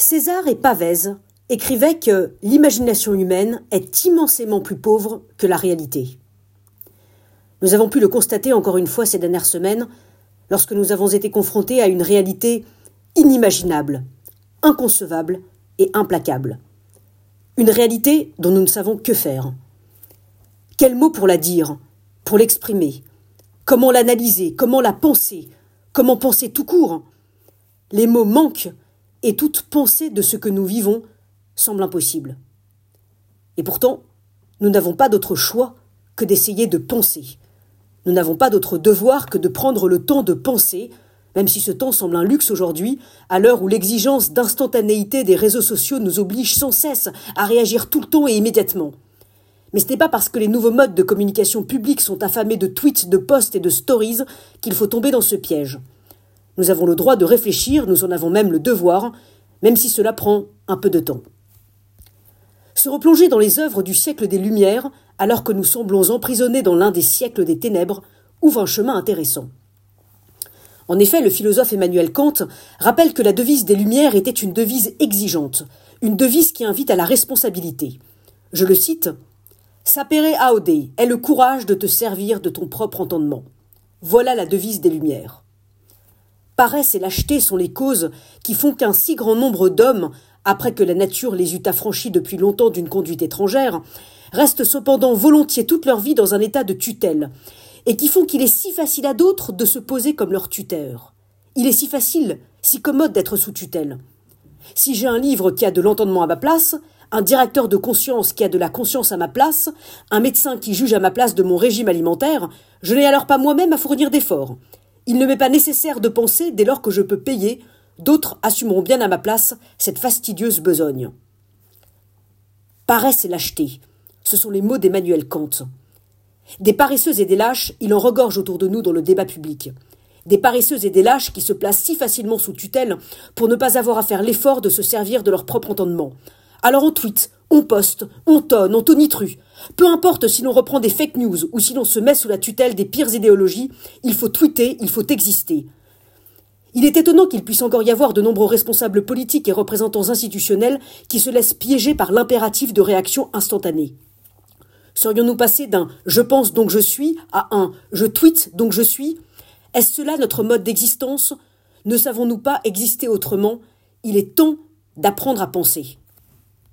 César et Pavese écrivaient que l'imagination humaine est immensément plus pauvre que la réalité. Nous avons pu le constater encore une fois ces dernières semaines lorsque nous avons été confrontés à une réalité inimaginable, inconcevable et implacable. Une réalité dont nous ne savons que faire. Quel mot pour la dire, pour l'exprimer? Comment l'analyser? Comment la penser? Comment penser tout court? Les mots manquent et toute pensée de ce que nous vivons semble impossible. Et pourtant, nous n'avons pas d'autre choix que d'essayer de penser. Nous n'avons pas d'autre devoir que de prendre le temps de penser, même si ce temps semble un luxe aujourd'hui, à l'heure où l'exigence d'instantanéité des réseaux sociaux nous oblige sans cesse à réagir tout le temps et immédiatement. Mais ce n'est pas parce que les nouveaux modes de communication publique sont affamés de tweets, de posts et de stories qu'il faut tomber dans ce piège. Nous avons le droit de réfléchir, nous en avons même le devoir, même si cela prend un peu de temps. Se replonger dans les œuvres du siècle des Lumières, alors que nous semblons emprisonnés dans l'un des siècles des ténèbres, ouvre un chemin intéressant. En effet, le philosophe Emmanuel Kant rappelle que la devise des Lumières était une devise exigeante, une devise qui invite à la responsabilité. Je le cite Sapere aude est le courage de te servir de ton propre entendement. Voilà la devise des Lumières paresse et lâcheté sont les causes qui font qu'un si grand nombre d'hommes, après que la nature les eut affranchis depuis longtemps d'une conduite étrangère, restent cependant volontiers toute leur vie dans un état de tutelle, et qui font qu'il est si facile à d'autres de se poser comme leur tuteur. Il est si facile, si commode d'être sous tutelle. Si j'ai un livre qui a de l'entendement à ma place, un directeur de conscience qui a de la conscience à ma place, un médecin qui juge à ma place de mon régime alimentaire, je n'ai alors pas moi-même à fournir d'efforts. Il ne m'est pas nécessaire de penser dès lors que je peux payer, d'autres assumeront bien à ma place cette fastidieuse besogne. Paresse et lâcheté, ce sont les mots d'Emmanuel Kant. Des paresseux et des lâches, il en regorge autour de nous dans le débat public. Des paresseux et des lâches qui se placent si facilement sous tutelle pour ne pas avoir à faire l'effort de se servir de leur propre entendement. Alors on tweet, on poste, on tonne, on tonitru. Peu importe si l'on reprend des fake news ou si l'on se met sous la tutelle des pires idéologies, il faut tweeter, il faut exister. Il est étonnant qu'il puisse encore y avoir de nombreux responsables politiques et représentants institutionnels qui se laissent piéger par l'impératif de réaction instantanée. Serions-nous passés d'un je pense donc je suis à un je tweet donc je suis Est-ce cela notre mode d'existence? Ne savons-nous pas exister autrement? Il est temps d'apprendre à penser.